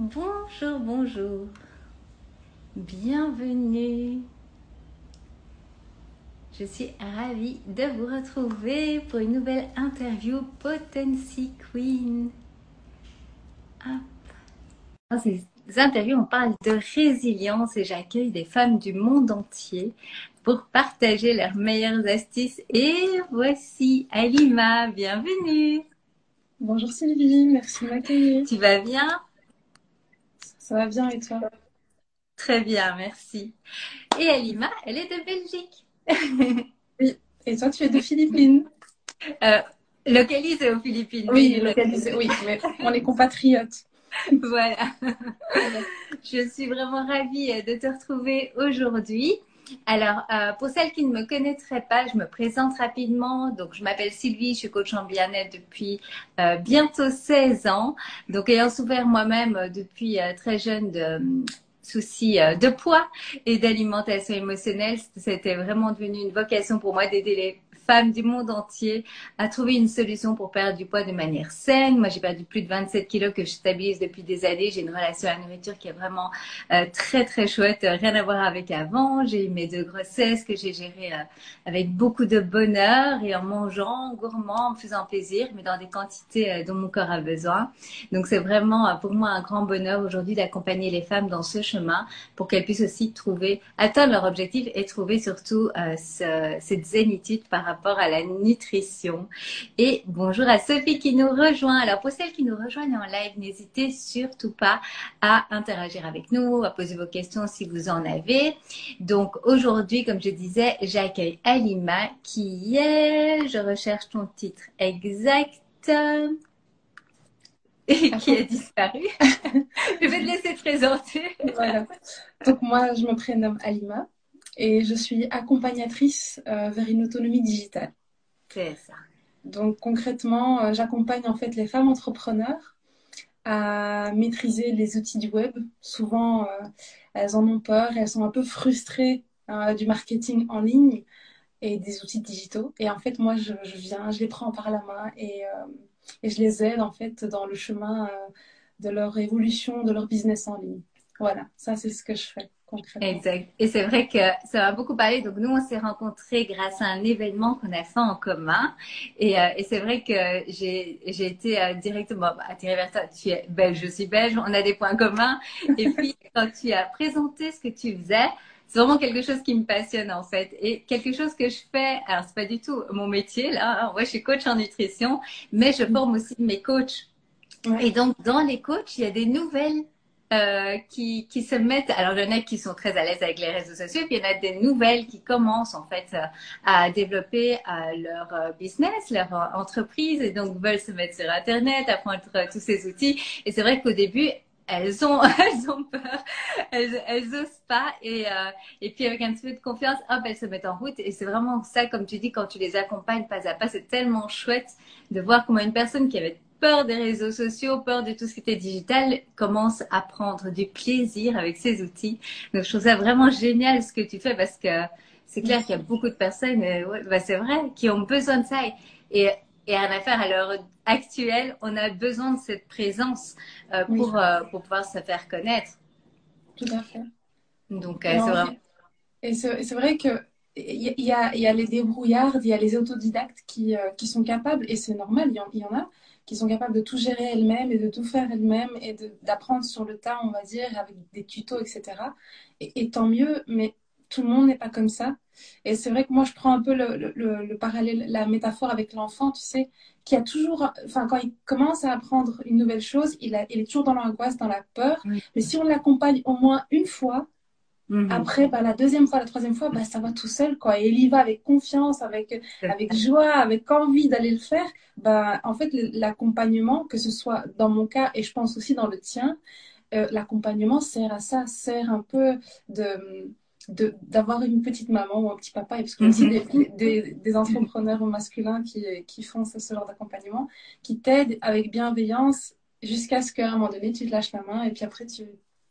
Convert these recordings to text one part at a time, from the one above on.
Bonjour, bonjour. Bienvenue. Je suis ravie de vous retrouver pour une nouvelle interview Potency Queen. Dans ces interviews, on parle de résilience et j'accueille des femmes du monde entier pour partager leurs meilleures astuces. Et voici Alima, bienvenue. Bonjour Sylvie, merci de m'accueillir. Tu vas bien? Ça va bien et toi? Très bien, merci. Et Alima, elle est de Belgique. oui, et toi tu es de Philippines? Euh, Localisée aux Philippines. Oui, localisée, oui, mais on est compatriotes. voilà. Je suis vraiment ravie de te retrouver aujourd'hui. Alors, euh, pour celles qui ne me connaîtraient pas, je me présente rapidement. Donc, je m'appelle Sylvie, je suis coach en bien-être depuis euh, bientôt 16 ans. Donc, ayant souffert moi-même euh, depuis euh, très jeune de euh, soucis de poids et d'alimentation émotionnelle, c'était vraiment devenu une vocation pour moi d'aider les femmes du monde entier à trouver une solution pour perdre du poids de manière saine. Moi, j'ai perdu plus de 27 kilos que je stabilise depuis des années. J'ai une relation à la nourriture qui est vraiment euh, très, très chouette. Rien à voir avec avant. J'ai eu mes deux grossesses que j'ai gérées euh, avec beaucoup de bonheur et en mangeant gourmand, en me faisant plaisir, mais dans des quantités euh, dont mon corps a besoin. Donc, c'est vraiment euh, pour moi un grand bonheur aujourd'hui d'accompagner les femmes dans ce chemin pour qu'elles puissent aussi trouver, atteindre leur objectif et trouver surtout euh, ce, cette zénitude par rapport rapport à la nutrition. Et bonjour à Sophie qui nous rejoint. Alors pour celles qui nous rejoignent en live, n'hésitez surtout pas à interagir avec nous, à poser vos questions si vous en avez. Donc aujourd'hui, comme je disais, j'accueille Alima qui est, je recherche ton titre exact et qui a disparu. je vais te laisser te présenter. Voilà. Donc moi, je me prénomme Alima et je suis accompagnatrice euh, vers une autonomie digitale. C'est ça. Donc concrètement, euh, j'accompagne en fait les femmes entrepreneurs à maîtriser les outils du web. Souvent, euh, elles en ont peur, elles sont un peu frustrées du marketing en ligne et des outils digitaux. Et en fait, moi, je, je viens, je les prends par la main et, et, je les aide en fait dans le chemin de leur évolution, de leur business en ligne. Voilà, ça c'est ce que je fais. Exact. Et c'est vrai que ça m'a beaucoup parlé. Donc nous, on s'est rencontrés grâce à un événement qu'on a fait en commun. Et, euh, et c'est vrai que j'ai j'ai été euh, directement attirée vers toi. Tu es belge, je suis belge. On a des points communs. Et puis quand tu as présenté ce que tu faisais, c'est vraiment quelque chose qui me passionne en fait et quelque chose que je fais. Alors c'est pas du tout mon métier là. Moi, je suis coach en nutrition, mais je forme aussi mes coachs. Ouais. Et donc dans les coachs, il y a des nouvelles euh, qui, qui se mettent. Alors, il y en a qui sont très à l'aise avec les réseaux sociaux, puis il y en a des nouvelles qui commencent en fait à développer à leur euh, business, leur entreprise, et donc veulent se mettre sur Internet, apprendre tous ces outils. Et c'est vrai qu'au début, elles ont, elles ont peur, elles, elles osent pas, et euh, et puis avec un petit peu de confiance, hop, elles se mettent en route. Et c'est vraiment ça, comme tu dis, quand tu les accompagnes pas à pas, c'est tellement chouette de voir comment une personne qui avait peur des réseaux sociaux, peur de tout ce qui était digital, commence à prendre du plaisir avec ces outils. Donc, je trouve ça vraiment génial ce que tu fais parce que c'est clair qu'il y a beaucoup de personnes, euh, ouais, bah, c'est vrai, qui ont besoin de ça. Et, et à affaire à l'heure actuelle, on a besoin de cette présence euh, pour, oui. euh, pour pouvoir se faire connaître. Tout à fait. Donc, euh, c'est vraiment... Et c'est vrai que il y, a, il y a les débrouillards, il y a les autodidactes qui, qui sont capables, et c'est normal, il y, en, il y en a, qui sont capables de tout gérer elles-mêmes et de tout faire elles-mêmes et d'apprendre sur le tas, on va dire, avec des tutos, etc. Et, et tant mieux, mais tout le monde n'est pas comme ça. Et c'est vrai que moi, je prends un peu le, le, le parallèle, la métaphore avec l'enfant, tu sais, qui a toujours, enfin, quand il commence à apprendre une nouvelle chose, il, a, il est toujours dans l'angoisse, dans la peur. Oui. Mais si on l'accompagne au moins une fois, Mmh. Après, bah, la deuxième fois, la troisième fois, bah, ça va tout seul, quoi. Et il y va avec confiance, avec, avec joie, avec envie d'aller le faire. Bah, en fait, l'accompagnement, que ce soit dans mon cas et je pense aussi dans le tien, euh, l'accompagnement sert à ça, sert un peu de d'avoir une petite maman ou un petit papa, et parce a aussi des, des, des, entrepreneurs masculins qui, qui font ce, ce genre d'accompagnement, qui t'aident avec bienveillance jusqu'à ce qu'à un moment donné, tu te lâches la main et puis après, tu,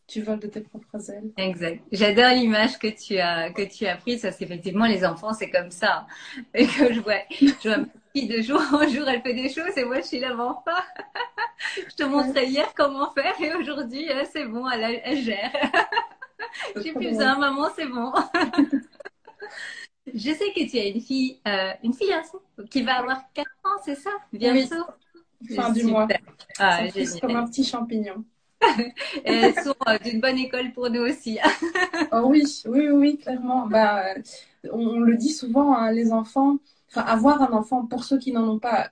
tu voles de tes propres ailes. Exact. J'adore l'image que tu as que tu as prise parce qu'effectivement les enfants c'est comme ça et que je vois je vois fille de jour en jour, elle fait des choses et moi, je suis là, pas. je te montrais hier comment faire et aujourd'hui, euh, c'est bon, elle, elle gère. J'ai plus besoin, maman, c'est bon. je sais que tu as une fille, euh, une fille qui va avoir 4 ans, c'est ça Bientôt? Fin du mois. Ah, c'est comme un petit champignon. elles sont euh, d'une bonne école pour nous aussi. oh oui, oui, oui, clairement. Bah, on, le dit souvent, hein, les enfants, enfin, avoir un enfant, pour ceux qui n'en ont pas,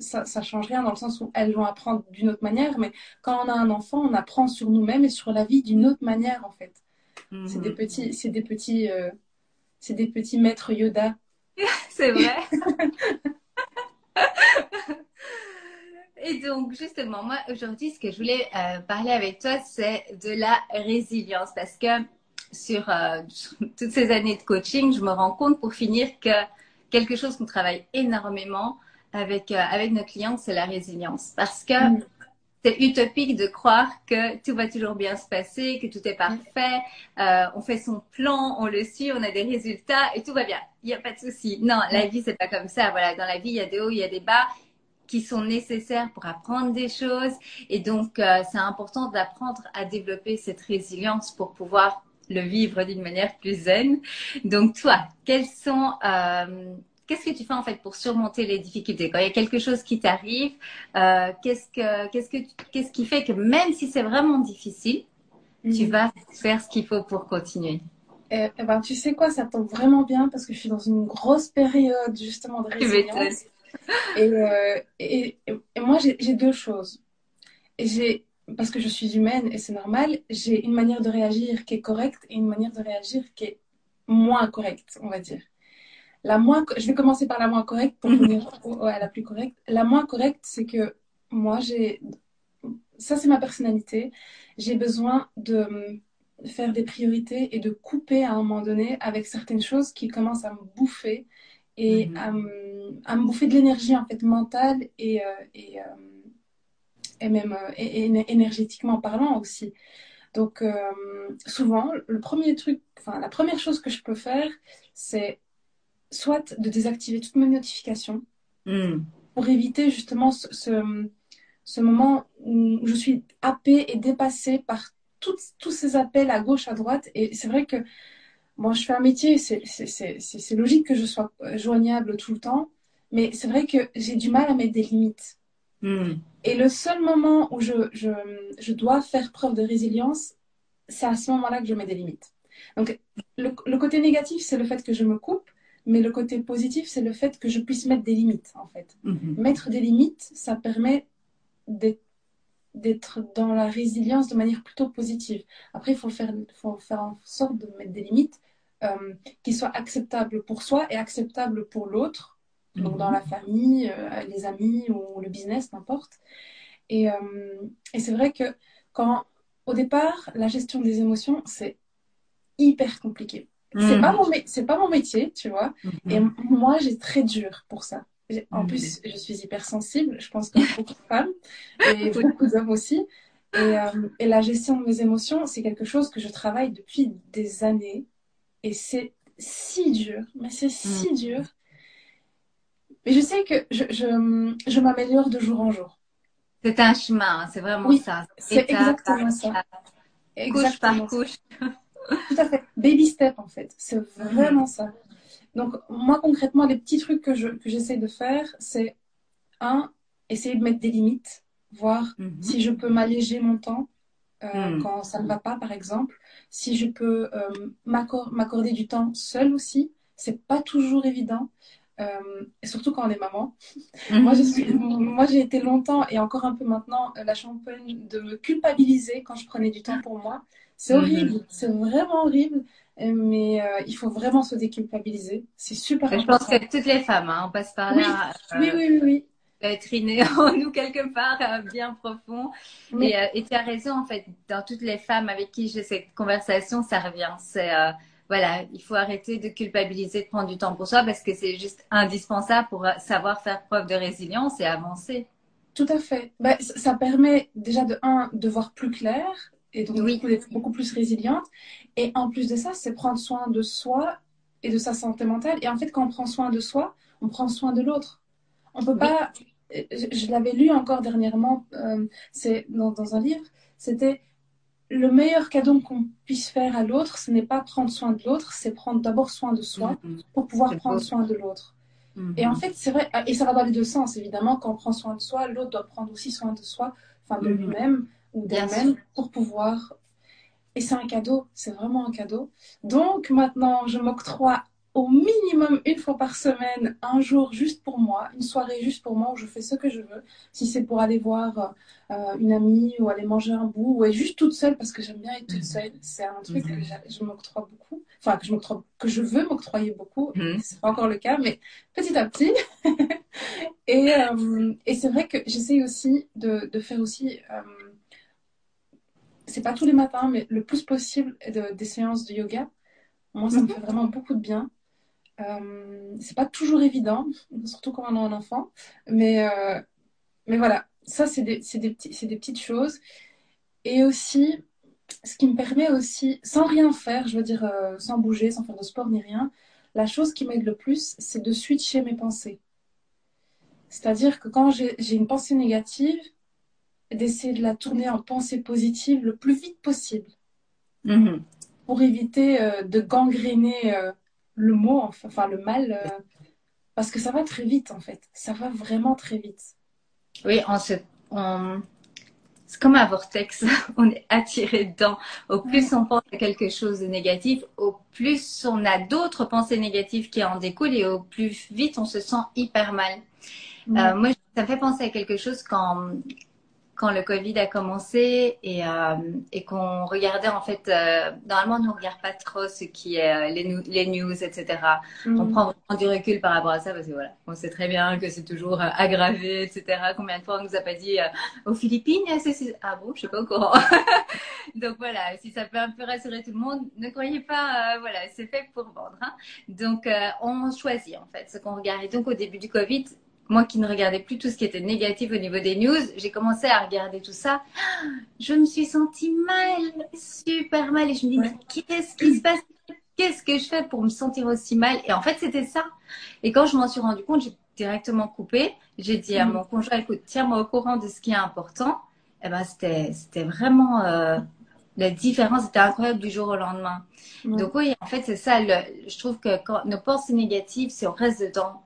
ça, ça change rien dans le sens où elles vont apprendre d'une autre manière, mais quand on a un enfant, on apprend sur nous-mêmes et sur la vie d'une autre manière, en fait. C'est des mhm. petits, c'est des petits, euh, c'est des petits maîtres Yoda. c'est vrai. Et donc, justement, moi, aujourd'hui, ce que je voulais euh, parler avec toi, c'est de la résilience. Parce que sur, euh, toutes ces années de coaching, je me rends compte pour finir que quelque chose qu'on travaille énormément avec, euh, avec nos clients, c'est la résilience. Parce que mm. c'est utopique de croire que tout va toujours bien se passer, que tout est parfait, on fait son plan, on le suit, on a des résultats et tout va bien. Il n'y a pas de souci. Non, la vie, c'est pas comme ça. Voilà, dans la vie, il y a des hauts, il y a des bas qui sont nécessaires pour apprendre des choses. Et donc, euh, c'est important d'apprendre à développer cette résilience pour pouvoir le vivre d'une manière plus zen. Donc, toi, quels sont, euh, qu'est-ce que tu fais en fait pour surmonter les difficultés? Quand il y a quelque chose qui t'arrive euh, Qu'est-ce que, qu'est-ce que, qu'est-ce qui fait que même si c'est vraiment difficile, tu mhm. vas faire ce qu'il faut pour continuer? Eh, eh ben, tu sais quoi, ça tombe vraiment bien parce que je suis dans une grosse période justement de résilience. Euh, et, moi, j'ai deux choses. J'ai, parce que je suis humaine et c'est normal, j'ai une manière de réagir qui est correcte et une manière de réagir qui est moins correcte, on va dire. La moins, je vais commencer par la moins correcte pour venir à la plus correcte. La moins correcte, c'est que moi, j'ai, ça c'est ma personnalité, j'ai besoin de faire des priorités et de couper à un moment donné avec certaines choses qui commencent à me bouffer et mhm. à, me, bouffer de l'énergie en fait mentale et, euh, et, euh, et même énergétiquement parlant aussi. Donc souvent, le premier truc, enfin la première chose que je peux faire, c'est soit de désactiver toutes mes notifications hmm. pour éviter justement ce, ce, ce, moment où je suis happée et dépassée par tous ces appels à gauche, à droite. Et c'est vrai que Bon, je fais un métier, c'est logique que je sois joignable tout le temps, mais c'est vrai que j'ai du mal à mettre des limites. Hmm. Et le seul moment où je, je, je, dois faire preuve de résilience, c'est à ce moment-là que je mets des limites. Donc, le, le côté négatif, c'est le fait que je me coupe, mais le côté positif, c'est le fait que je puisse mettre des limites, en fait. Hmm. Mettre des limites, ça permet d'être dans la résilience de manière plutôt positive. Après, il faut faire, faut faire en sorte de mettre des limites euh, qui soit acceptable pour soi et acceptable pour l'autre, donc dans la mhm. famille, euh, les amis ou le business, n'importe. Et, euh, et c'est vrai que quand, au départ, la gestion des émotions, c'est hyper compliqué. C'est pas mhm. mon c'est pas mon métier, tu vois. Mhm. Et moi, j'ai très dur pour ça. En plus, je suis hypersensible. Je pense que beaucoup de femmes et beaucoup d'hommes aussi. Et, et, la gestion de mes émotions, c'est quelque chose que je travaille depuis des années. Et c'est si dur, mais c'est si mm. dur. Mais je sais que je, je, je m'améliore de jour en jour. C'est un chemin, hein, c'est vraiment oui, ça. C'est exactement ça. Couche par couche. Tout à fait. Baby step, en fait. C'est vraiment ça. Donc, moi, concrètement, les petits trucs que j'essaie que de faire, c'est un, essayer de mettre des limites, voir mm-hmm. si je peux m'alléger mon temps euh, mm. quand ça ne va pas, par exemple si je peux euh, m'accorder du temps seul aussi. C'est pas toujours évident. Euh, et surtout quand on est maman. Mhm. moi, j'ai été longtemps et encore un peu maintenant la championne de me culpabiliser quand je prenais du temps pour moi. C'est mhm. horrible, c'est vraiment horrible, mais il faut vraiment se déculpabiliser. C'est super Je pense que toutes les femmes, hein, on passe par là. Oui, oui, oui, oui être inné en nous quelque part, euh, bien profond. Et, euh, et, tu as raison, en fait, dans toutes les femmes avec qui j'ai cette conversation, ça revient. C'est, euh, voilà, il faut arrêter de culpabiliser, de prendre du temps pour soi parce que c'est juste indispensable pour savoir faire preuve de résilience et avancer. Tout à fait. Bah, ça permet déjà de, un, de voir plus clair et donc d'être beaucoup plus résiliente. Et en plus de ça, c'est prendre soin de soi et de sa santé mentale. Et en fait, quand on prend soin de soi, on prend soin de l'autre. On peut pas. Je, je l'avais lu encore dernièrement. euh, c'est dans, dans un livre. C'était le meilleur cadeau qu'on puisse faire à l'autre. Ce n'est pas prendre soin de l'autre, c'est prendre d'abord soin de soi Mhm. pour pouvoir prendre beau. soin de l'autre. Mhm. Et en fait, c'est vrai, et ça va dans les deux sens, évidemment. Quand on prend soin de soi, l'autre doit prendre aussi soin de soi, enfin de Mhm. lui-même ou d'elle-même pour pouvoir. Et c'est un cadeau, c'est vraiment un cadeau. Donc maintenant, je m'octroie au minimum une fois par semaine, un jour juste pour moi, une soirée juste pour moi où je fais ce que je veux. Si c'est pour aller voir euh, une amie ou aller manger un bout ou être juste toute seule parce que j'aime bien être toute Mhm. seule. C'est un truc Mhm. que je m'octroie beaucoup, enfin que je m'octroie, que je veux m'octroyer beaucoup. Mhm. C'est pas encore le cas, mais petit à petit. et euh, et c'est vrai que j'essaye aussi de, de faire aussi. euh, c'est pas tous les matins, mais le plus possible de- des séances de yoga. Moi, ça me Mhm. fait vraiment beaucoup de bien. Euh, c'est pas toujours évident, surtout quand on a un enfant, mais euh, mais voilà, ça c'est des, des petits, des petites choses. Et aussi, ce qui me permet aussi, sans rien faire, je veux dire, euh, sans bouger, sans faire de sport ni rien, la chose qui m'aide le plus, c'est de switcher mes pensées. C'est-à-dire que quand j'ai une pensée négative, d'essayer de la tourner en pensée positive le plus vite possible Mhm. pour éviter de gangréner le mot, enfin, le mal, euh, parce que ça va très vite en fait. Ça va vraiment très vite. Oui, on se, on, c'est comme un vortex. On est attiré dedans. Au plus on pense à quelque chose de négatif, au plus on a d'autres pensées négatives qui en découlent et au plus vite on se sent hyper mal. Euh, moi, ça me fait penser à quelque chose quand, quand le Covid a commencé et, euh, et qu'on regardait en fait, euh, normalement nous on regarde pas trop ce qui est euh, les, nou- les news, etc. On Mhm. prend vraiment du recul par rapport à ça parce que voilà, on sait très bien que c'est toujours aggravé, etc. Combien de fois on nous a pas dit aux Philippines, c'est, ah bon, je suis pas au courant. Donc voilà, si ça peut un peu rassurer tout le monde, ne croyez pas, voilà, c'est fait pour vendre. hein. Donc on choisit en fait ce qu'on regarde. Et donc au début du Covid, moi qui ne regardais plus tout ce qui était négatif au niveau des news, j'ai commencé à regarder tout ça. Je me suis sentie mal, super mal, et je me dis Ouais. mais qu'est-ce qui se passe? Qu'est-ce que je fais pour me sentir aussi mal? Et en fait, c'était ça. Et quand je m'en suis rendu compte, j'ai directement coupé. J'ai dit à Mhm. mon conjoint, écoute, tiens-moi au courant de ce qui est important. Et ben, c'était, c'était vraiment euh, la différence était incroyable du jour au lendemain. Donc oui, en fait, c'est ça. le- je trouve que quand nos pensées négatives, si on reste dedans,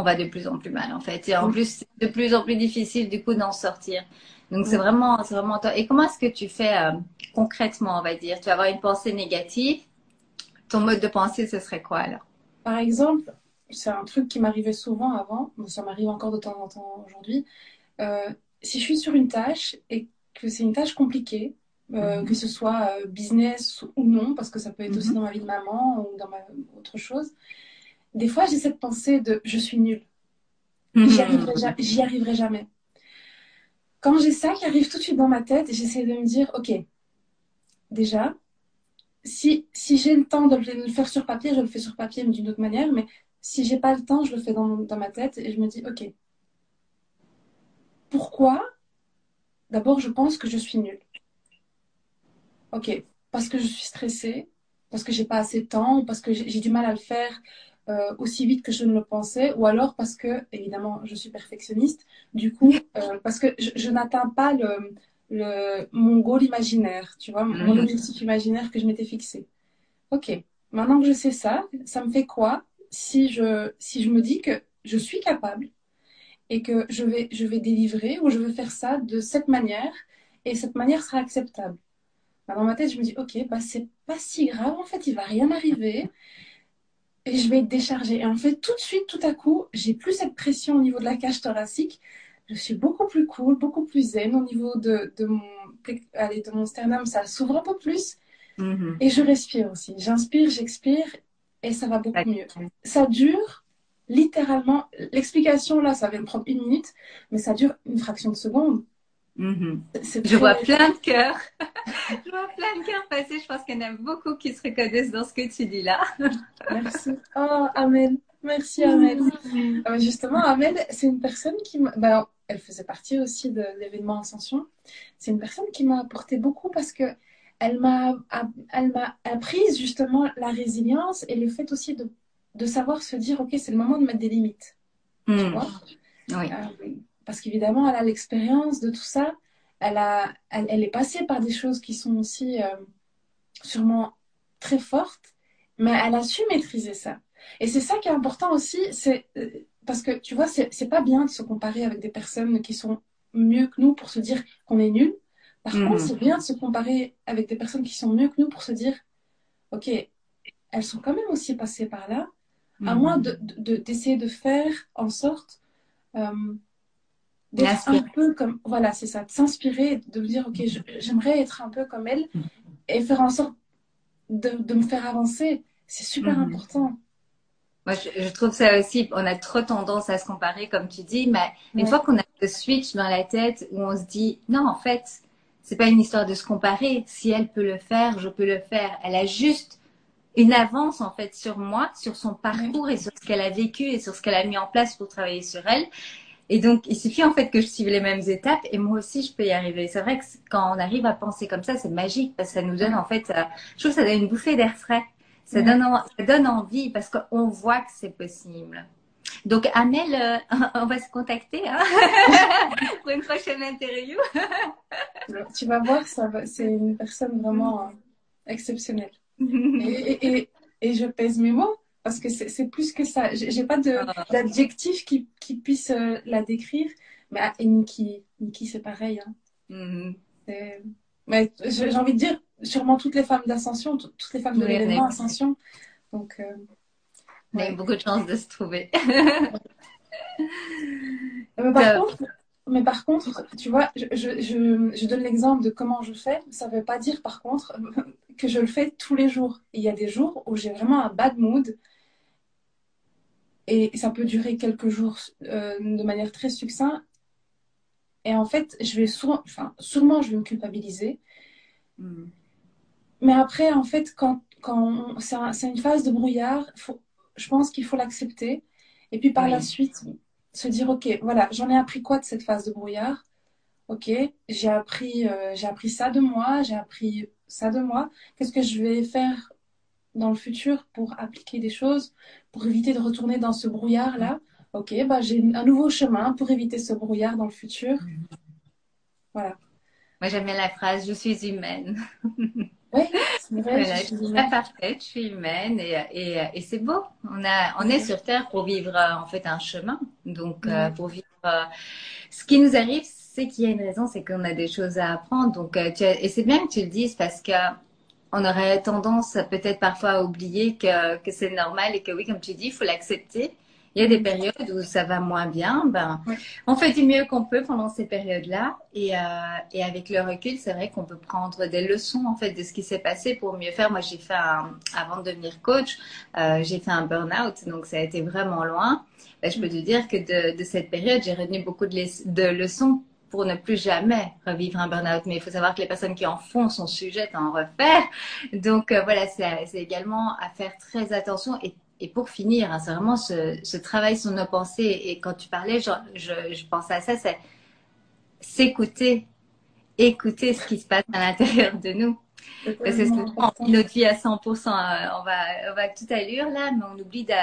on va de plus en plus mal, en fait. Et en plus, c'est de plus en plus difficile, du coup, d'en sortir. Donc c'est vraiment, c'est vraiment. Et comment est-ce que tu fais euh, concrètement, on va dire? Tu vas avoir une pensée négative. Ton mode de pensée, ce serait quoi alors? Par exemple, c'est un truc qui m'arrivait souvent avant, mais ça m'arrive encore de temps en temps aujourd'hui. Euh, si je suis sur une tâche et que c'est une tâche compliquée, euh, Mhm. que ce soit business ou non, parce que ça peut être aussi Mhm. dans ma vie de maman ou dans ma autre chose, des fois j'ai cette pensée de je suis nulle, j'y arriverai, ja- j'y arriverai jamais. Quand j'ai ça qui arrive tout de suite dans ma tête, j'essaie de me dire ok, déjà, si, si j'ai le temps de le faire sur papier, je le fais sur papier, mais d'une autre manière. Mais si j'ai pas le temps, je le fais dans, mon- dans ma tête et je me dis, ok, pourquoi? D'abord, je pense que je suis nulle. Ok, parce que je suis stressée, parce que j'ai pas assez de temps, parce que j'ai du mal à le faire euh, aussi vite que je ne le pensais, ou alors parce que, évidemment, je suis perfectionniste. Du coup, euh, parce que je, je n'atteins pas le, le, mon goal imaginaire, tu vois, mon Mhm. objectif imaginaire que je m'étais fixé. Ok, maintenant que je sais ça, ça me fait quoi si je, si je me dis que je suis capable et que je vais, je vais délivrer ou je vais faire ça de cette manière et cette manière sera acceptable? Bah, dans ma tête, je me dis, ok, bah, c'est pas si grave, en fait, il va rien arriver et je vais être déchargée. Et en fait, tout de suite, tout à coup, j'ai plus cette pression au niveau de la cage thoracique. Je suis beaucoup plus cool, beaucoup plus zen au niveau de, de, mon, allez, de mon sternum, ça s'ouvre un peu plus. Mhm. Et je respire aussi. J'inspire, j'expire et ça va beaucoup mieux. Ça dure littéralement, l'explication là, ça va me prendre une minute, mais ça dure une fraction de seconde. Mhm. C'est Je vois plein de cœurs. Je vois plein de cœurs passer. Je pense qu'il y en a beaucoup qui se reconnaissent dans ce que tu dis là. Merci. Oh, Amel. Merci, Amel. Euh, justement, Amel, c'est une personne qui m'a. ben, elle faisait partie aussi de l'événement Ascension. C'est une personne qui m'a apporté beaucoup parce que elle m'a elle m'a apprise justement la résilience et le fait aussi de, de savoir se dire ok, c'est le moment de mettre des limites. Tu Mhm. vois? Oui. Parce qu'évidemment, elle a l'expérience de tout ça. Elle, a, elle, est passée par des choses qui sont aussi sûrement très fortes, mais elle a su maîtriser ça. Et c'est ça qui est important aussi, c'est parce que tu vois, c'est pas bien de se comparer avec des personnes qui sont mieux que nous pour se dire qu'on est nul. Par contre, mm. c'est bien de se comparer avec des personnes qui sont mieux que nous pour se dire, ok, elles sont quand même aussi passées par là, à mm. moins d'essayer de, de, faire en sorte euh, d'être un peu comme, voilà, c'est ça, de s'inspirer, de me dire, ok, j'aimerais être un peu comme elle mm. et faire en sorte de, de me faire avancer. C'est super important. Moi, je, trouve ça aussi, on a trop tendance à se comparer, comme tu dis, mais une fois qu'on a le switch dans la tête où on se dit, non, en fait, c'est pas une histoire de se comparer. Si elle peut le faire, je peux le faire. Elle a juste une avance, en fait, sur moi, sur son parcours et sur ce qu'elle a vécu et sur ce qu'elle a mis en place pour travailler sur elle. Et donc, il suffit en fait que je suive les mêmes étapes et moi aussi, je peux y arriver. C'est vrai que quand on arrive à penser comme ça, c'est magique parce que ça nous donne en fait, euh, je trouve que ça donne une bouffée d'air frais. Ça, donne, ça donne envie parce qu'on voit que c'est possible. Donc, Amel, euh, on va se contacter hein, pour une prochaine interview. tu vas voir, c'est une personne vraiment euh, exceptionnelle. et, et, je pèse mes mots parce que c'est plus que ça. J'ai pas ah. d'adjectif qui, qui, puisse euh, la décrire. Mais et Niki, c'est pareil. Hein. Mm-hmm. Mais j'ai envie de dire, sûrement toutes les femmes d'Ascension, toutes les femmes de l'événement Ascension. Donc, euh, on a eu beaucoup de chance de se trouver. mais, par contre, mais par contre, tu vois, je, je, je, donne l'exemple de comment je fais. Ça ne veut pas dire, par contre, que je le fais tous les jours. Il y a des jours où j'ai vraiment un bad mood. Et ça peut durer quelques jours euh, de manière très succincte. Et en fait, je vais souvent, enfin, sûrement, je vais me culpabiliser. Hmm. Mais après, en fait, quand, quand c'est une phase de brouillard, je pense qu'il faut l'accepter. Et puis par la suite, se dire, OK, voilà, j'en ai appris quoi de cette phase de brouillard? OK, j'ai appris, euh, j'ai appris ça de moi, j'ai appris ça de moi. Qu'est-ce que je vais faire dans le futur pour appliquer des choses, pour éviter de retourner dans ce brouillard-là? Ok, bah, j'ai un nouveau chemin pour éviter ce brouillard dans le futur. Voilà. Moi, j'aime bien la phrase Je suis humaine. Oui, c'est vrai. je suis pas parfaite, je suis humaine et, et, et c'est beau. On, a, on est sur Terre pour vivre en fait un chemin. Donc, euh, pour vivre. Euh, ce qui nous arrive, c'est qu'il y a une raison, c'est qu'on a des choses à apprendre. Donc, euh, tu et c'est bien que tu le dises parce que on aurait tendance peut-être parfois à oublier que, que c'est normal et que oui, comme tu dis, il faut l'accepter. Il y a des périodes où ça va moins bien. Ben, On fait du mieux qu'on peut pendant ces périodes-là. Et, euh, et, avec le recul, c'est vrai qu'on peut prendre des leçons en fait de ce qui s'est passé pour mieux faire. Moi, j'ai fait un, avant de devenir coach, euh, j'ai fait un burn-out, donc ça a été vraiment loin. Ben, je peux te dire que de, de cette période, j'ai retenu beaucoup de, de leçons pour ne plus jamais revivre un burn-out. Mais il faut savoir que les personnes qui en font sont sujettes à en refaire. Donc euh, voilà, c'est également à faire très attention et et pour finir, hein, c'est vraiment ce, travail sur nos pensées. Et quand tu parlais, je, je, pensais à ça, c'est s'écouter, écouter ce qui se passe à l'intérieur de nous. Parce que on vit notre vie à 100%, euh, on va, on va toute allure là, mais on oublie de,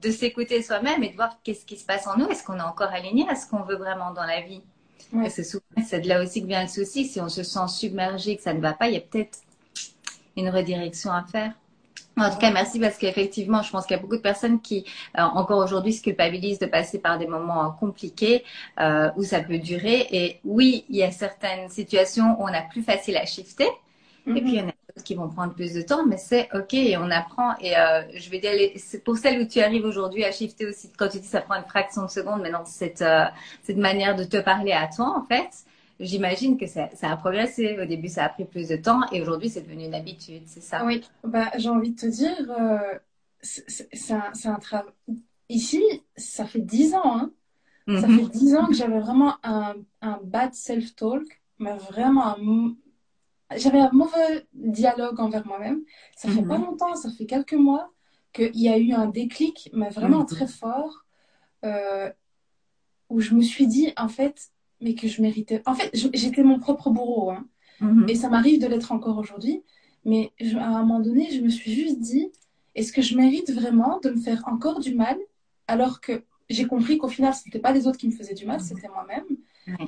de s'écouter soi-même et de voir qu'est-ce qui se passe en nous. Est-ce qu'on est encore aligné à ce qu'on veut vraiment dans la vie? C'est souvent c'est de là aussi que vient le souci. Si on se sent submergé, que ça ne va pas, il y a peut-être une redirection à faire. En tout cas, merci parce qu'effectivement, je pense qu'il y a beaucoup de personnes qui, euh, encore aujourd'hui, se culpabilisent de passer par des moments compliqués euh, où ça peut durer. Et oui, il y a certaines situations où on a plus facile à shifter. Et puis, il y en a d'autres qui vont prendre plus de temps, mais c'est OK et on apprend. Et euh, je vais dire, pour celle où tu arrives aujourd'hui à shifter aussi, quand tu dis ça prend une fraction de seconde, mais non, cette, euh, cette manière de te parler à toi, en fait j'imagine que ça, a progressé. Au début, ça a pris plus de temps et aujourd'hui, c'est devenu une habitude, c'est ça? Oui, bah, j'ai envie de te dire, euh, c'est un, un travail. Ici, ça fait dix ans. Hein. Ça mhm. fait dix ans que j'avais vraiment un, un bad self-talk, mais vraiment J'avais un mauvais dialogue envers moi-même. Ça fait pas mhm. longtemps, ça fait quelques mois qu'il y a eu un déclic, mais vraiment mhm. très fort, euh, où je me suis dit, en fait, mais que je méritais. En fait, j'étais mon propre bourreau. Hein. Mhm. Et ça m'arrive de l'être encore aujourd'hui. Mais à un moment donné, je me suis juste dit est-ce que je mérite vraiment de me faire encore du mal alors que j'ai compris qu'au final, ce n'était pas les autres qui me faisaient du mal, c'était moi-même.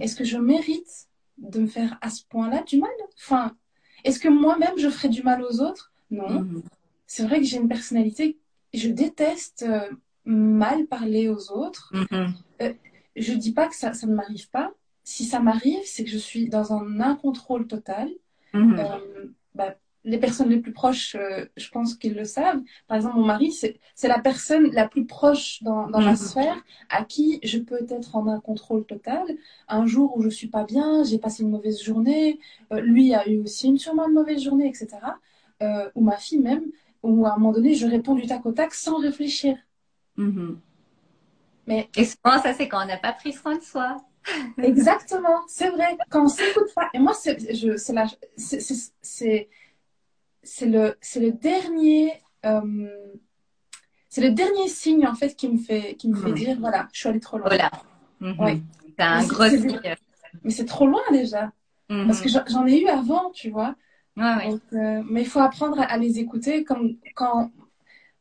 Est-ce que je mérite de me faire à ce point-là du mal? Enfin, est-ce que moi-même, je ferais du mal aux autres? Non. Mhm. C'est vrai que j'ai une personnalité, je déteste euh, mal parler aux autres. Mhm. Euh, je dis pas que ça, ça ne m'arrive pas. Si ça m'arrive, c'est que je suis dans un incontrôle total. Mhm. Euh, bah, les personnes les plus proches, euh, je pense qu'ils le savent. Par exemple, mon mari, c'est la personne la plus proche dans, dans ma mhm. sphère à qui je peux être en un contrôle total. Un jour où je suis pas bien, j'ai passé une mauvaise journée, euh, lui a eu aussi une sûrement une mauvaise journée, etc. Euh, ou ma fille même, où à un moment donné, je réponds du tac au tac sans réfléchir. Mhm. Mais... Et souvent, ça, c'est quand on n'a pas pris soin de soi. Exactement, c'est vrai. Quand on s'écoute pas, et moi, c'est le, c'est le dernier, euh, c'est le dernier signe en fait qui me fait, qui me fait dire voilà, je suis allée trop loin. Voilà. Mhm. C'est un gros signe. Mais c'est trop loin déjà. Mhm. Parce que j'en ai eu avant, tu vois. Ouais, euh, mais il faut apprendre à, les écouter. Comme quand,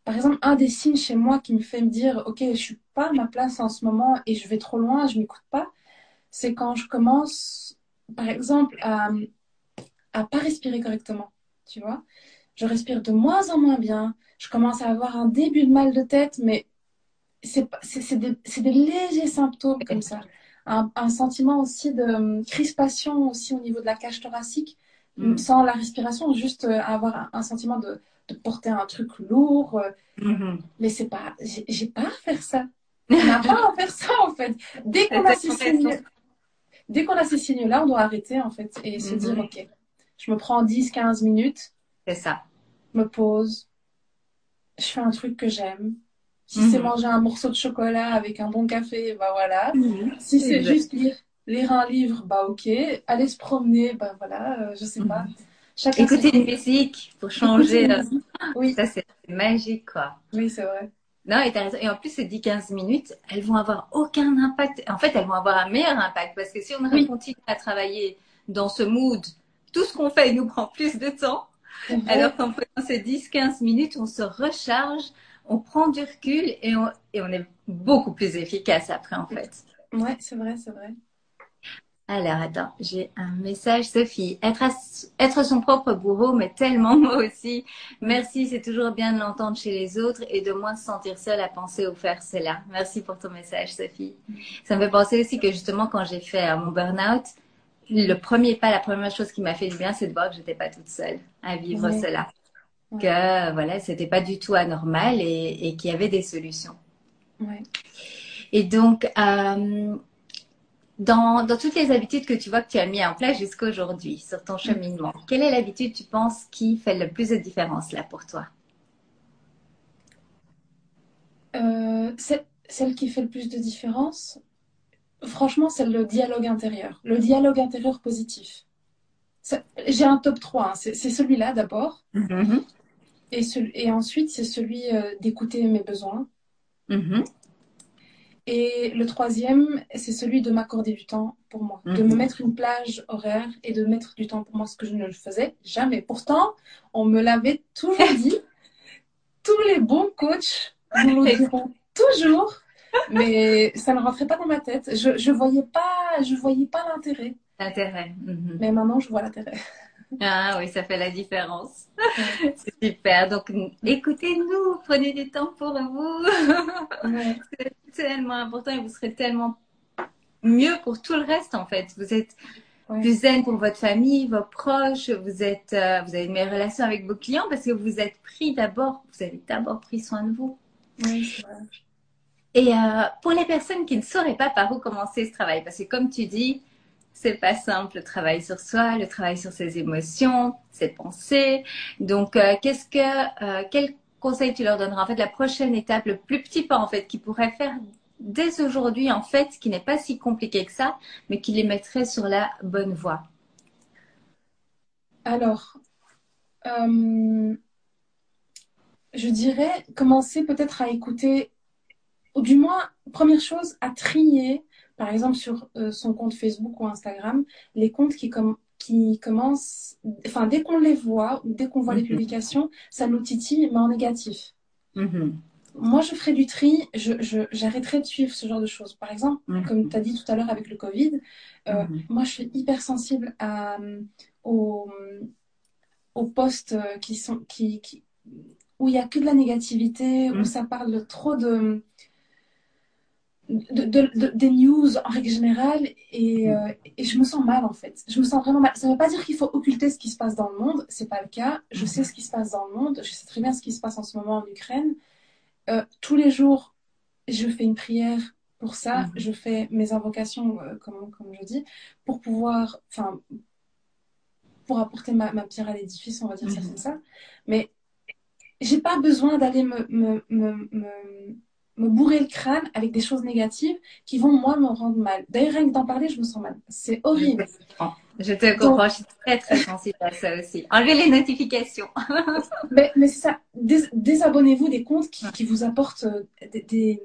par exemple, un des signes chez moi qui me fait me dire ok, je suis pas à ma place en ce moment et je vais trop loin, je m'écoute pas, c'est quand je commence, par exemple, à à pas respirer correctement tu vois. Je respire de moins en moins bien. Je commence à avoir un début de mal de tête, mais c'est des, des, légers symptômes comme ça. Un, un, sentiment aussi de hum, crispation aussi au niveau de la cage thoracique, mm. sans la respiration, juste euh, avoir un, sentiment de, de, porter un truc lourd. Euh. Mm-hmm. Mais c'est pas, j'ai pas à faire ça. On n'a pas à faire ça en fait. Dès qu'on a dès qu'on a ces signes-là, on doit arrêter en fait et se dire mm-hmm. ok, je me prends 10-15 minutes. C'est ça. Me pose. Je fais un truc que j'aime. Si c'est mhm. manger un morceau de chocolat avec un bon café, bah voilà. Mhm. Si c'est juste lire, lire un livre, bah ok. Aller se promener, bah voilà, euh, je sais pas. Mhm. Écouter une musique pour changer. Euh, oui. Ça, c'est magique, quoi. Oui, c'est vrai. Non, et, raison. et en plus, ces 10-15 minutes, elles vont avoir aucun impact. En fait, elles vont avoir un meilleur impact parce que si on continue à travailler dans ce mood tout ce qu'on fait nous prend plus de temps. Alors qu'en faisant ces 10-15 minutes, on se recharge, on prend du recul et on, et on est beaucoup plus efficace après, en fait. Ouais, c'est vrai, c'est vrai. Alors, attends, j'ai un message, Sophie. Être, être son propre bourreau, mais tellement moi aussi. Merci, c'est toujours bien de l'entendre chez les autres et de moins se sentir seule à penser ou faire cela. Merci pour ton message, Sophie. Ça me fait penser aussi que justement, quand j'ai fait mon burn-out, le premier pas, la première chose qui m'a fait du bien, c'est de voir que j'étais pas toute seule à vivre cela. Que voilà, c'était pas du tout anormal et, qu'il y avait des solutions. Et donc, euh, dans, dans, toutes les habitudes que tu vois que tu as mis en place jusqu'à aujourd'hui sur ton cheminement, quelle est l'habitude, tu penses, qui fait le plus de différence là pour toi? Euh, Celle qui fait le plus de différence, franchement, c'est le dialogue intérieur, le dialogue intérieur positif. J'ai un top 3, hein. c'est celui-là d'abord. Mm-hmm. et, ensuite, c'est celui euh, d'écouter mes besoins. Mm-hmm. Et le troisième, c'est celui de m'accorder du temps pour moi, de me mm-hmm. mettre une plage horaire et de mettre du temps pour moi, ce que je ne le faisais jamais. Pourtant, on me l'avait toujours dit. Tous les bons coachs nous le diront toujours mais ça ne rentrait pas dans ma tête. Je je voyais pas je voyais pas l'intérêt. L'intérêt. Mhm. Mais maintenant je vois l'intérêt. Ah oui, ça fait la différence. C'est super. Donc écoutez-nous, prenez du temps pour vous. C'est tellement important et vous serez tellement mieux pour tout le reste en fait. Vous êtes plus zen pour votre famille, vos proches, vous êtes, euh, vous avez une meilleure relation avec vos clients parce que vous êtes pris d'abord, vous avez d'abord pris soin de vous. Oui, c'est vrai. Et euh, pour les personnes qui ne sauraient pas par où commencer ce travail, parce que comme tu dis, c'est pas simple le travail sur soi, le travail sur ses émotions, ses pensées. Donc, euh, qu'est-ce que, euh, quel conseil tu leur donneras? En fait, la prochaine étape, le plus petit pas en fait, qu'ils pourraient faire dès aujourd'hui, en fait, qui n'est pas si compliqué que ça, mais qui les mettrait sur la bonne voie. Alors, je dirais commencer peut-être à écouter ou du moins, première chose, à trier, par exemple sur euh, son compte Facebook ou Instagram, les comptes qui, qui commencent, enfin, dès qu'on les voit ou dès qu'on voit les mhm. publications, ça nous titille, mais en négatif. Mhm. moi, je ferai du tri, j'arrêterai de suivre ce genre de choses. Par exemple, mhm. comme tu as dit tout à l'heure avec le Covid, euh, moi, je suis hyper sensible à, aux, aux posts qui sont, qui, qui où il n'y a que de la négativité, où ça parle trop de, de, des news en règle générale et, et, je me sens mal en fait. Je me sens vraiment mal. Ça ne veut pas dire qu'il faut occulter ce qui se passe dans le monde, c'est pas le cas. Je sais ce qui se passe dans le monde, je sais très bien ce qui se passe en ce moment en Ukraine. Euh, tous les jours, je fais une prière pour ça. Mhm. Je fais mes invocations, euh, comme, comme je dis, pour pouvoir, enfin, pour apporter ma, ma, pierre à l'édifice, on va dire ça mhm. comme ça. Mais j'ai pas besoin d'aller me, me, me, me, bourrer le crâne avec des choses négatives qui vont, moi, me rendre mal. D'ailleurs, rien que d'en parler, je me sens mal. C'est horrible. Je te comprends, je suis très très sensible à ça aussi. Enlevez les notifications. mais mais c'est ça, désabonnez-vous des comptes qui, qui vous apportent euh, des,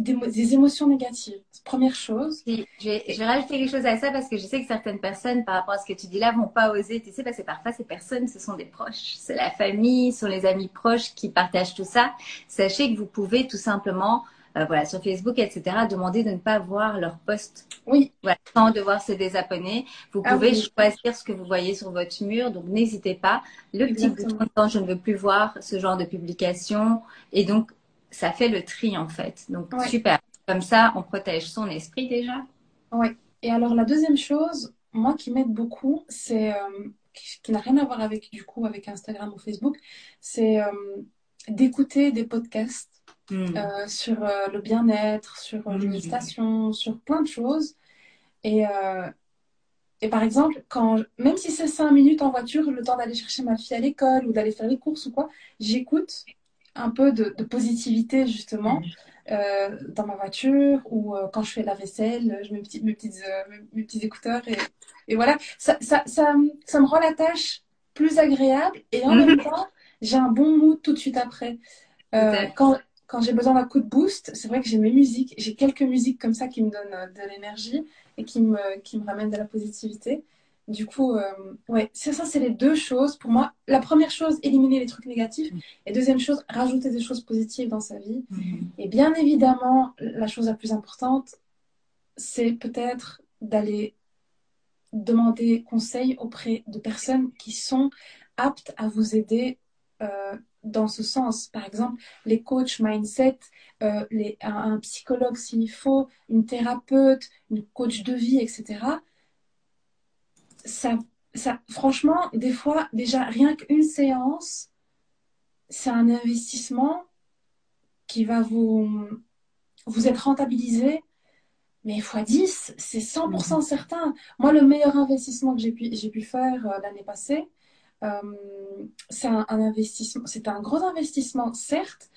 des, des, émotions négatives. Première chose. je, vais, je vais rajouter quelque chose à ça parce que je sais que certaines personnes, par rapport à ce que tu dis là, vont pas oser. Tu sais, parce que parfois ces personnes, ce sont des proches. C'est la famille, ce sont les amis proches qui partagent tout ça. Sachez que vous pouvez tout simplement euh, voilà, sur Facebook, etc., demander de ne pas voir leurs posts. Oui. Voilà, sans devoir se désabonner. Vous ah pouvez choisir ce que vous voyez sur votre mur, donc n'hésitez pas. Le petit bouton je ne veux plus voir ce genre de publication. Et donc, ça fait le tri, en fait. Donc, super. Comme ça, on protège son esprit déjà. Oui. Et alors, la deuxième chose, moi qui m'aide beaucoup, c'est, euh, qui, n'a rien à voir avec, du coup, avec Instagram ou Facebook, c'est euh, d'écouter des podcasts Hmm. Euh, sur le bien-être, sur euh, l'administration, sur plein de choses. Et, et par exemple, quand, même si c'est cinq minutes en voiture, le temps d'aller chercher ma fille à l'école ou d'aller faire les courses ou quoi, j'écoute un peu de, positivité justement hmm. dans ma voiture ou quand je fais la vaisselle, je mets mes petits, mes petites, mes, petits écouteurs et, et voilà. Ça, ça, ça, ça, me rend la tâche plus agréable et en même temps, j'ai un bon mood tout de suite après. quand, quand j'ai besoin d'un coup de boost, c'est vrai que j'ai mes musiques, j'ai quelques musiques comme ça qui me donnent euh, de l'énergie et qui me, qui me ramènent de la positivité. Du coup, euh, ouais, c'est ça, c'est les deux choses pour moi. La première chose, éliminer les trucs négatifs. Et deuxième chose, rajouter des choses positives dans sa vie. Et bien évidemment, la chose la plus importante, c'est peut-être d'aller demander conseil auprès de personnes qui sont aptes à vous aider euh, dans ce sens. Par exemple, les coachs mindset, euh, les, un, psychologue s'il faut, une thérapeute, une coach de vie, etc. Ça, ça, franchement, des fois, déjà, rien qu'une séance, c'est un investissement qui va vous, vous être rentabilisé. Mais x 10, c'est 100% certain. Moi, le meilleur investissement que j'ai pu, j'ai pu faire euh, l'année passée, euh, c'est un, investissement, c'est un gros investissement, certes,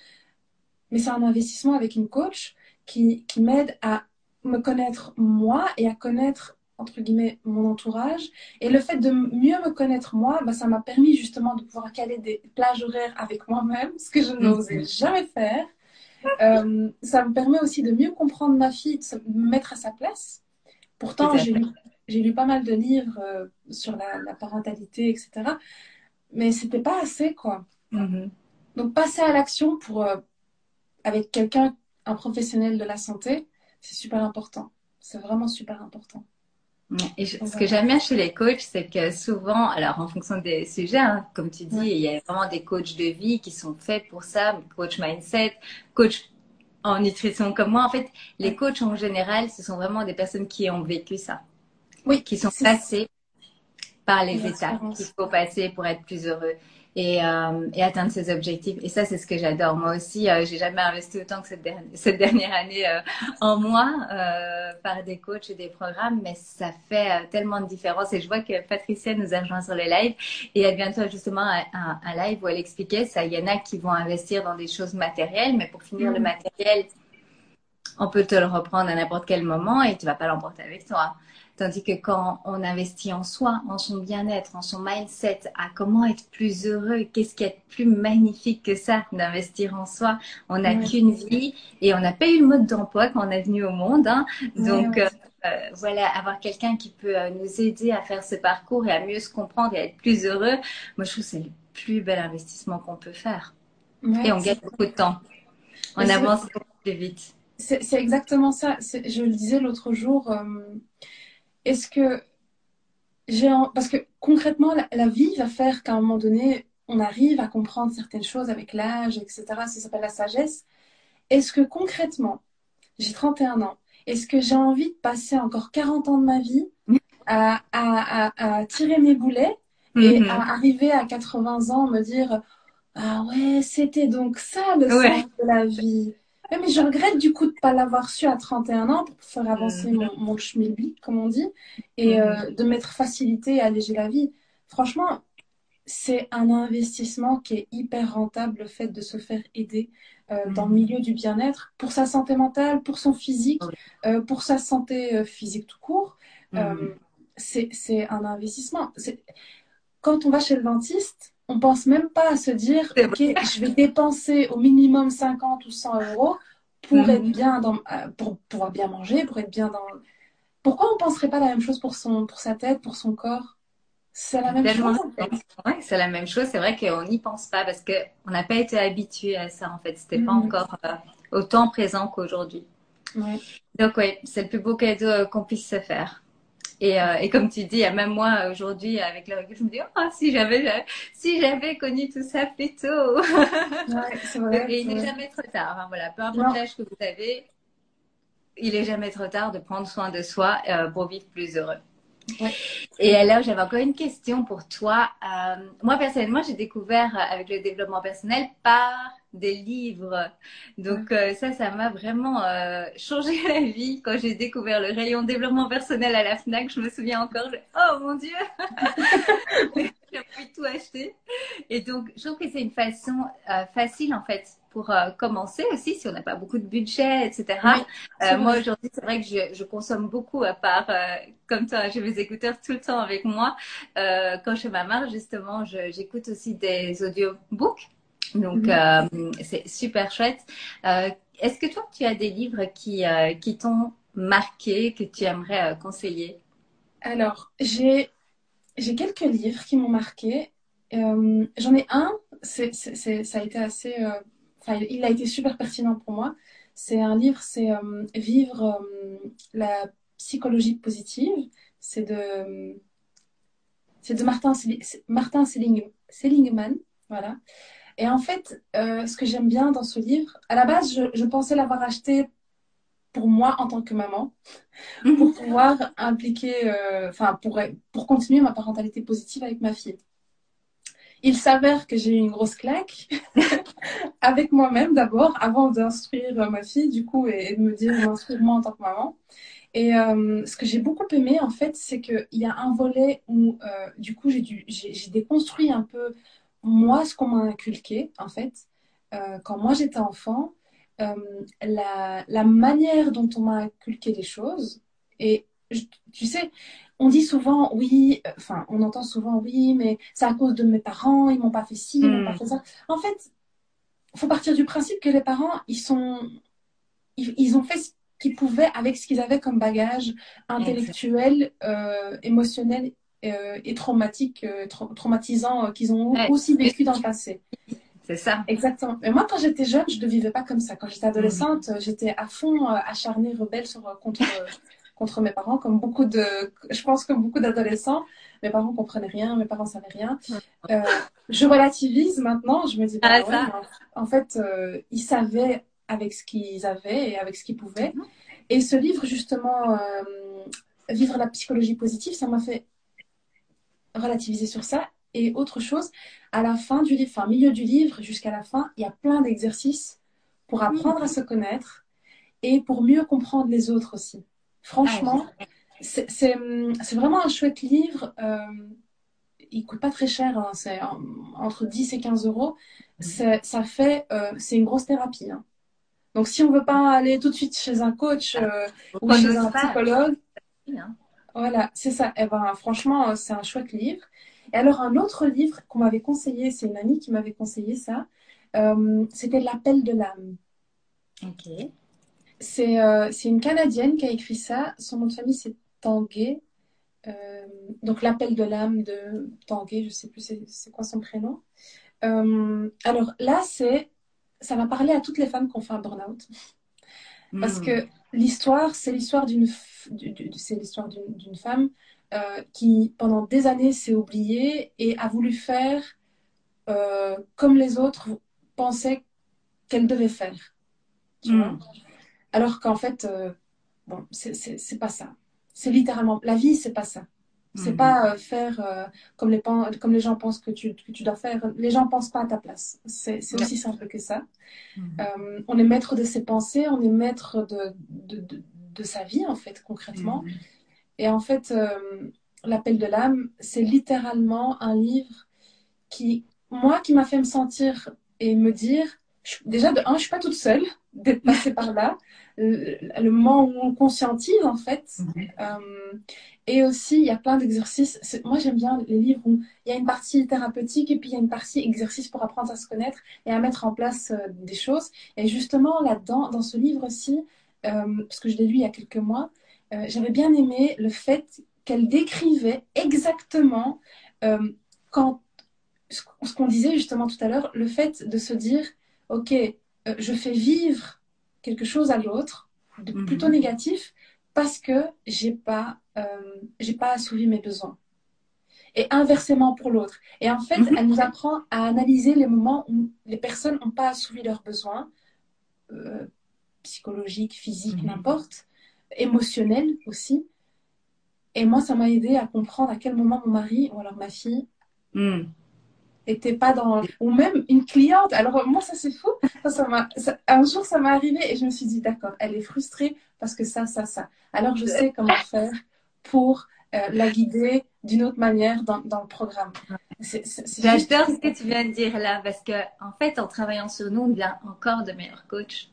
mais c'est un investissement avec une coach qui, qui m'aide à me connaître moi et à connaître entre guillemets mon entourage et le fait de mieux me connaître moi bah, ça m'a permis justement de pouvoir caler des plages horaires avec moi-même ce que je n'osais mhm. jamais faire euh, ça me permet aussi de mieux comprendre ma fille de me mettre à sa place pourtant j'ai j'ai lu pas mal de livres euh, sur la, parentalité, etc. Mais c'était pas assez, quoi. Mm-hmm. Donc, passer à l'action pour, euh, avec quelqu'un, un professionnel de la santé, c'est super important. C'est vraiment super important. Et ce que j'aime bien chez les coachs, c'est que souvent, alors en fonction des sujets, hein, comme tu dis, il y a vraiment des coachs de vie qui sont faits pour ça, coach mindset, coach en nutrition comme moi. En fait, les coachs en général, ce sont vraiment des personnes qui ont vécu ça. Oui, qui sont passés par les étapes qu'il faut passer pour être plus heureux et, euh, et atteindre ses objectifs. Et ça, c'est ce que j'adore. Moi aussi, euh, j'ai jamais investi autant que cette, dernière, cette dernière année euh, en moi euh, par des coachs et des programmes, mais ça fait tellement de différence. Et je vois que Patricia nous a rejoint sur le live et elle bientôt justement un, un, live où elle expliquait ça. Il y en a qui vont investir dans des choses matérielles, mais pour finir le mm. matériel, on peut te le reprendre à n'importe quel moment et tu vas pas l'emporter avec toi. Tandis que quand on investit en soi, en son bien-être, en son mindset, à comment être plus heureux, qu'est-ce qui est plus magnifique que ça d'investir en soi On n'a qu'une vie et on n'a pas eu le mode d'emploi quand on est venu au monde. Hein. Donc euh, euh, voilà, avoir quelqu'un qui peut euh, nous aider à faire ce parcours et à mieux se comprendre et à être plus heureux, moi je trouve que c'est le plus bel investissement qu'on peut faire. et on gagne beaucoup de temps. On avance plus vite. C'est exactement ça. Je le disais l'autre jour. Est-ce que j'ai. Parce que concrètement, la, vie va faire qu'à un moment donné, on arrive à comprendre certaines choses avec l'âge, etc. Ça s'appelle la sagesse. Est-ce que concrètement, j'ai 31 ans, est-ce que j'ai envie de passer encore 40 ans de ma vie à, à, tirer mes boulets et mhm. à arriver à 80 ans me dire Ah ouais, c'était donc ça le sens de la vie mais je regrette du coup de ne pas l'avoir su à 31 ans pour faire avancer mhm. mon, mon schmilblick, comme on dit, et mhm. euh, de mettre facilité et alléger la vie. Franchement, c'est un investissement qui est hyper rentable, le fait de se faire aider euh, dans le milieu du bien-être, pour sa santé mentale, pour son physique, euh, pour sa santé physique tout court. c'est un investissement. Quand on va chez le dentiste, on pense même pas à se dire, OK, je vais dépenser au minimum 50 ou 100 euros pour mhm. être bien dans, euh, pour pouvoir bien manger, pour être bien dans. Pourquoi on penserait pas la même chose pour son, pour sa tête, pour son corps? C'est la même chose. Oui, c'est la même chose. C'est vrai qu'on n'y pense pas parce que on n'a pas été habitué à ça en fait. C'était pas mhm. encore euh, autant présent qu'aujourd'hui. Donc oui, c'est le plus beau cadeau euh, qu'on puisse se faire. Et, euh, et, comme tu dis, même moi aujourd'hui, avec le recul, je me dis, oh, si j'avais, si j'avais connu tout ça plus tôt. Ouais, c'est vrai. Et il n'est jamais trop tard. Hein, voilà, peu importe l'âge que vous avez, il n'est jamais trop tard de prendre soin de soi euh, pour vivre plus heureux. Ouais. Et alors, j'avais encore une question pour toi. Euh, moi, personnellement, j'ai découvert avec le développement personnel par des livres. Donc euh, ça, ça m'a vraiment euh, changé la vie quand j'ai découvert le rayon développement personnel à la FNAC. Je me souviens encore, oh mon Dieu, j'ai envie tout acheter. Et donc, je trouve que c'est une façon euh, facile en fait pour commencer aussi si on n'a pas beaucoup de budget, etc. moi aujourd'hui, c'est vrai que je, je, consomme beaucoup à part, comme toi, j'ai mes écouteurs tout le temps avec moi. quand je fais ma marche, justement, j'écoute aussi des audiobooks. Donc, mhm. euh, c'est super chouette. Euh, est-ce que toi, tu as des livres qui, euh, qui t'ont marqué, que tu aimerais conseiller? Alors, j'ai, quelques livres qui m'ont marqué. j'en ai un, c'est, ça a été assez. Enfin, il a été super pertinent pour moi. C'est un livre, c'est Vivre la psychologie positive. C'est de. C'est de Martin, Martin Seligman. Voilà. Et en fait, euh, ce que j'aime bien dans ce livre, à la base, je, pensais l'avoir acheté pour moi en tant que maman, mhm. pour pouvoir impliquer, euh, enfin, pour, pour continuer ma parentalité positive avec ma fille. Il s'avère que j'ai eu une grosse claque avec moi-même d'abord, avant d'instruire ma fille, du coup, et, de me dire d'instruire moi en tant que maman. Et euh, ce que j'ai beaucoup aimé, en fait, c'est qu'il y a un volet où, du coup, j'ai déconstruit un peu moi, ce qu'on m'a inculqué, en fait, euh, quand moi j'étais enfant, euh, la, la, manière dont on m'a inculqué les choses, et tu sais, on dit souvent, oui, enfin, on entend souvent, oui, mais c'est à cause de mes parents, ils m'ont pas fait ci, ils m'ont pas hmm. fait ça. En fait, il faut partir du principe que les parents, ils sont, ils, ont fait ce qu'ils pouvaient avec ce qu'ils avaient comme bagage intellectuel, euh, émotionnel euh, et traumatiques, euh, traumatisants euh, qu'ils ont aussi vécu dans le passé. C'est ça. Exactement. Mais moi, quand j'étais jeune, je ne vivais pas comme ça. Quand j'étais adolescente, mhm. j'étais à fond acharnée, rebelle sur, contre, contre mes parents, comme beaucoup de, je pense que beaucoup d'adolescents. Mes parents comprenaient rien, mes parents savaient rien. je relativise maintenant. Je me dis, bah, ah, en fait, ils savaient avec ce qu'ils avaient et avec ce qu'ils pouvaient. Mhm. Et ce livre, justement, Vivre la psychologie positive, ça m'a fait relativiser sur ça. Et autre chose, à la fin du livre, enfin milieu du livre jusqu'à la fin, il y a plein d'exercices pour apprendre à se connaître et pour mieux comprendre les autres aussi. Franchement, ah, c'est vraiment un chouette livre. Euh, il coûte pas très cher, hein, c'est entre 10 et 15 euros. Mhm. Ça fait, euh, c'est une grosse thérapie. Hein. Donc si on veut pas aller tout de suite chez un coach euh, ou chez un psychologue, hein. Voilà, c'est ça. Eh ben, franchement, c'est un chouette livre. Et alors, un autre livre qu'on m'avait conseillé, c'est une amie qui m'avait conseillé ça, euh, c'était L'appel de l'âme. Euh, c'est une Canadienne qui a écrit ça. Son nom de famille, c'est Tanguay. Euh, donc, L'appel de l'âme de Tanguay, je ne sais plus c'est quoi son prénom. alors là, c'est ça m'a parlé à toutes les femmes qui ont fait un burn-out. Parce hmm. que l'histoire, c'est l'histoire d'une c'est l'histoire d'une femme euh, qui, pendant des années, s'est oubliée et a voulu faire euh, comme les autres pensaient qu'elle devait faire. Tu vois? hmm. Alors qu'en fait, euh, bon, c'est pas ça. C'est littéralement. La vie, c'est pas ça. C'est hmm. pas faire comme, les, comme les gens pensent que tu, que tu dois faire. Les gens pensent pas à ta place. C'est aussi simple que ça. Hmm. on est maître de ses pensées, on est maître de, de, de, sa vie, en fait, concrètement. Et en fait, L'appel de l'âme, c'est littéralement un livre qui, moi, qui m'a fait me sentir et me dire, déjà, de un, je suis pas toute seule d'être passée par là. Le, moment où on conscientise, en fait. Mhm. Euh, et aussi, il y a plein d'exercices. Moi, j'aime bien les livres où il y a une partie thérapeutique et puis il y a une partie exercice pour apprendre à se connaître et à mettre en place euh, des choses. Et justement, là-dedans, dans ce livre-ci, euh, parce que je l'ai lu il y a quelques mois, j'avais bien aimé le fait qu'elle décrivait exactement quand ce qu'on disait justement tout à l'heure, le fait de se dire, ok, euh, je fais vivre quelque chose à l'autre, mhm. plutôt négatif, parce que j'ai pas, euh, j'ai pas assouvi mes besoins. Et inversement pour l'autre. Et en fait, mhm. elle nous apprend à analyser les moments où les personnes n'ont pas assouvi leurs besoins, psychologiques, physiques, mhm. n'importe, émotionnels aussi, et moi, ça m'a aidé à comprendre à quel moment mon mari ou alors ma fille hmm. était pas dans. Ou même une cliente. Alors, moi, ça, c'est fou. Ça, un jour, ça m'est arrivé et je me suis dit, d'accord, elle est frustrée parce que ça, ça, ça. Alors, je sais comment faire pour euh, la guider d'une autre manière dans, dans le programme. J'adore ce que tu viens de dire là parce que, en fait, en travaillant sur nous, on devient encore de meilleurs coachs.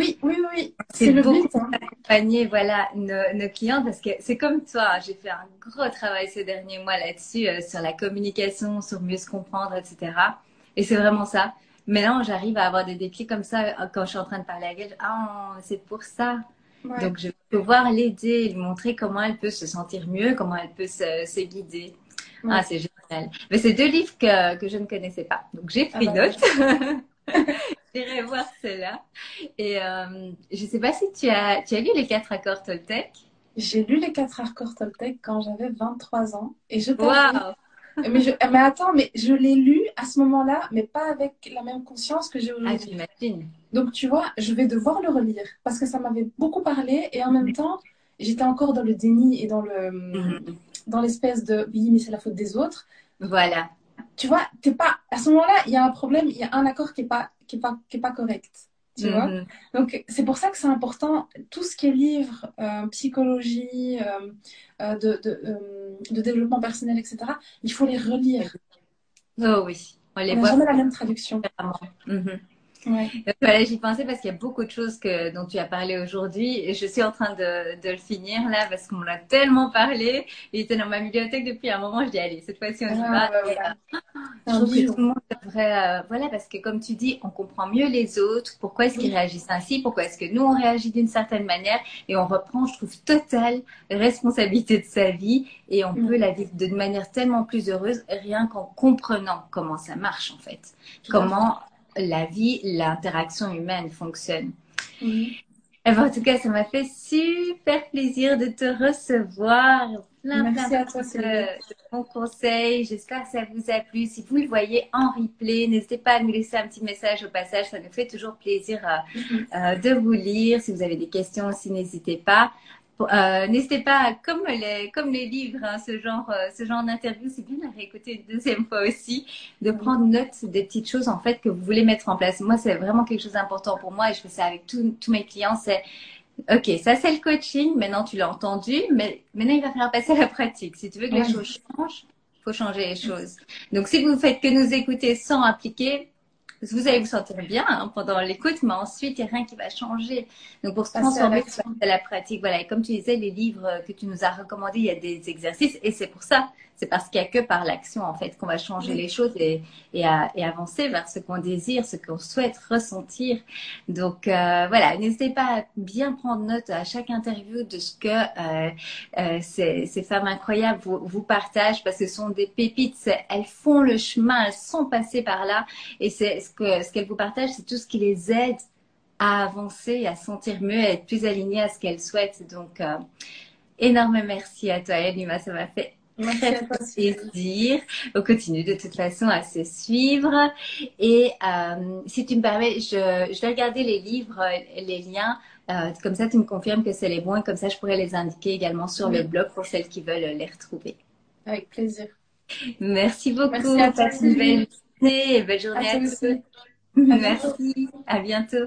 Oui, oui, oui. C'est le but. Hein. Accompagner voilà, nos, clients parce que c'est comme toi. J'ai fait un gros travail ces derniers mois là-dessus, euh, sur la communication, sur mieux se comprendre, etc. Et c'est vraiment ça. Maintenant, j'arrive à avoir des déclics comme ça euh, quand je suis en train de parler à elle. Ah, c'est pour ça. Donc, je vais pouvoir l'aider, lui montrer comment elle peut se sentir mieux, comment elle peut se, guider. Ah, c'est génial. Mais c'est deux livres que, que je ne connaissais pas. Donc, j'ai pris ah note. J'irai voir cela. Et euh, je ne sais pas si tu as, tu as lu les quatre accords Toltec? J'ai lu les quatre accords Toltec quand j'avais 23 ans. Et je wow. mais, je, mais attends, mais je l'ai lu à ce moment-là, mais pas avec la même conscience que j'ai aujourd'hui. Ah, j'imagine. Donc, tu vois, je vais devoir le relire parce que ça m'avait beaucoup parlé et en même temps, j'étais encore dans le déni et dans le, mhm. dans l'espèce de oui, mais c'est la faute des autres. Voilà tu vois, t'es pas, à ce moment-là, il y a un problème, il y a un accord qui est pas, qui est pas, qui est pas correct. Tu vois mhm. Donc, c'est pour ça que c'est important, tout ce qui est livre, euh, psychologie, euh, euh, de, de, de, développement personnel, etc., il faut les relire. Oh oui, on les on voit. jamais la même traduction. Ouais. Voilà, j'y pensais parce qu'il y a beaucoup de choses que, dont tu as parlé aujourd'hui et je suis en train de, de le finir là parce qu'on l'a tellement parlé. Il était dans ma bibliothèque depuis un moment. Je dis allez, cette fois-ci on y ah, va. Je trouve que tout le monde devrait, euh, voilà, parce que comme tu dis, on comprend mieux les autres. Pourquoi est-ce qu'ils réagissent ainsi? Pourquoi est-ce que nous on réagit d'une certaine manière? Et on reprend, je trouve, totale responsabilité de sa vie et on peut la vivre d'une manière tellement plus heureuse rien qu'en comprenant comment ça marche en fait. comment la vie, l'interaction humaine fonctionne. Eh ben, en tout cas, ça m'a fait super plaisir de te recevoir. Plein, Merci à toi, de, bons conseils. J'espère que ça vous a plu. Si vous le voyez en replay, n'hésitez pas à nous laisser un petit message au passage. Ça nous fait toujours plaisir euh, mm-hmm. euh, de vous lire. Si vous avez des questions aussi, n'hésitez pas. Euh, n'hésitez pas, comme les, comme les livres, hein, ce genre, euh, ce genre d'interview, c'est bien à réécouter une deuxième fois aussi, de prendre note des petites choses en fait que vous voulez mettre en place. Moi, c'est vraiment quelque chose d'important pour moi et je fais ça avec tous mes clients. C'est ok, ça c'est le coaching. Maintenant, tu l'as entendu, mais maintenant il va falloir passer à la pratique. Si tu veux que les choses changent, il faut changer les choses. Donc, si vous faites que nous écouter sans appliquer, vous allez vous sentir bien hein, pendant l'écoute, mais ensuite, il n'y a rien qui va changer. Donc, pour se transformer, c'est la pratique. Voilà. Et comme tu disais, les livres que tu nous as recommandés, il y a des exercices. Et c'est pour ça. C'est parce qu'il n'y a que par l'action, en fait, qu'on va changer les choses et, et, et avancer vers ce qu'on désire, ce qu'on souhaite ressentir. Donc, euh, voilà, n'hésitez pas à bien prendre note à chaque interview de ce que euh, euh, ces, ces, femmes incroyables vous, vous, partagent parce que ce sont des pépites, elles font le chemin, elles sont passées par là et c'est ce que ce qu'elles vous partagent, c'est tout ce qui les aide à avancer, à sentir mieux, à être plus alignées à ce qu'elles souhaitent. Donc, euh, énorme merci à toi, Elima. Ça m'a fait plaisir. On continue de toute façon à se suivre. Et euh, si tu me permets, je, je, vais regarder les livres, les liens. Euh, comme ça, tu me confirmes que c'est les bons et comme ça, je pourrais les indiquer également sur le blog pour celles qui veulent les retrouver. Avec plaisir. Merci beaucoup. Merci à une belle journée et belle journée à, à tous. Merci. À bientôt.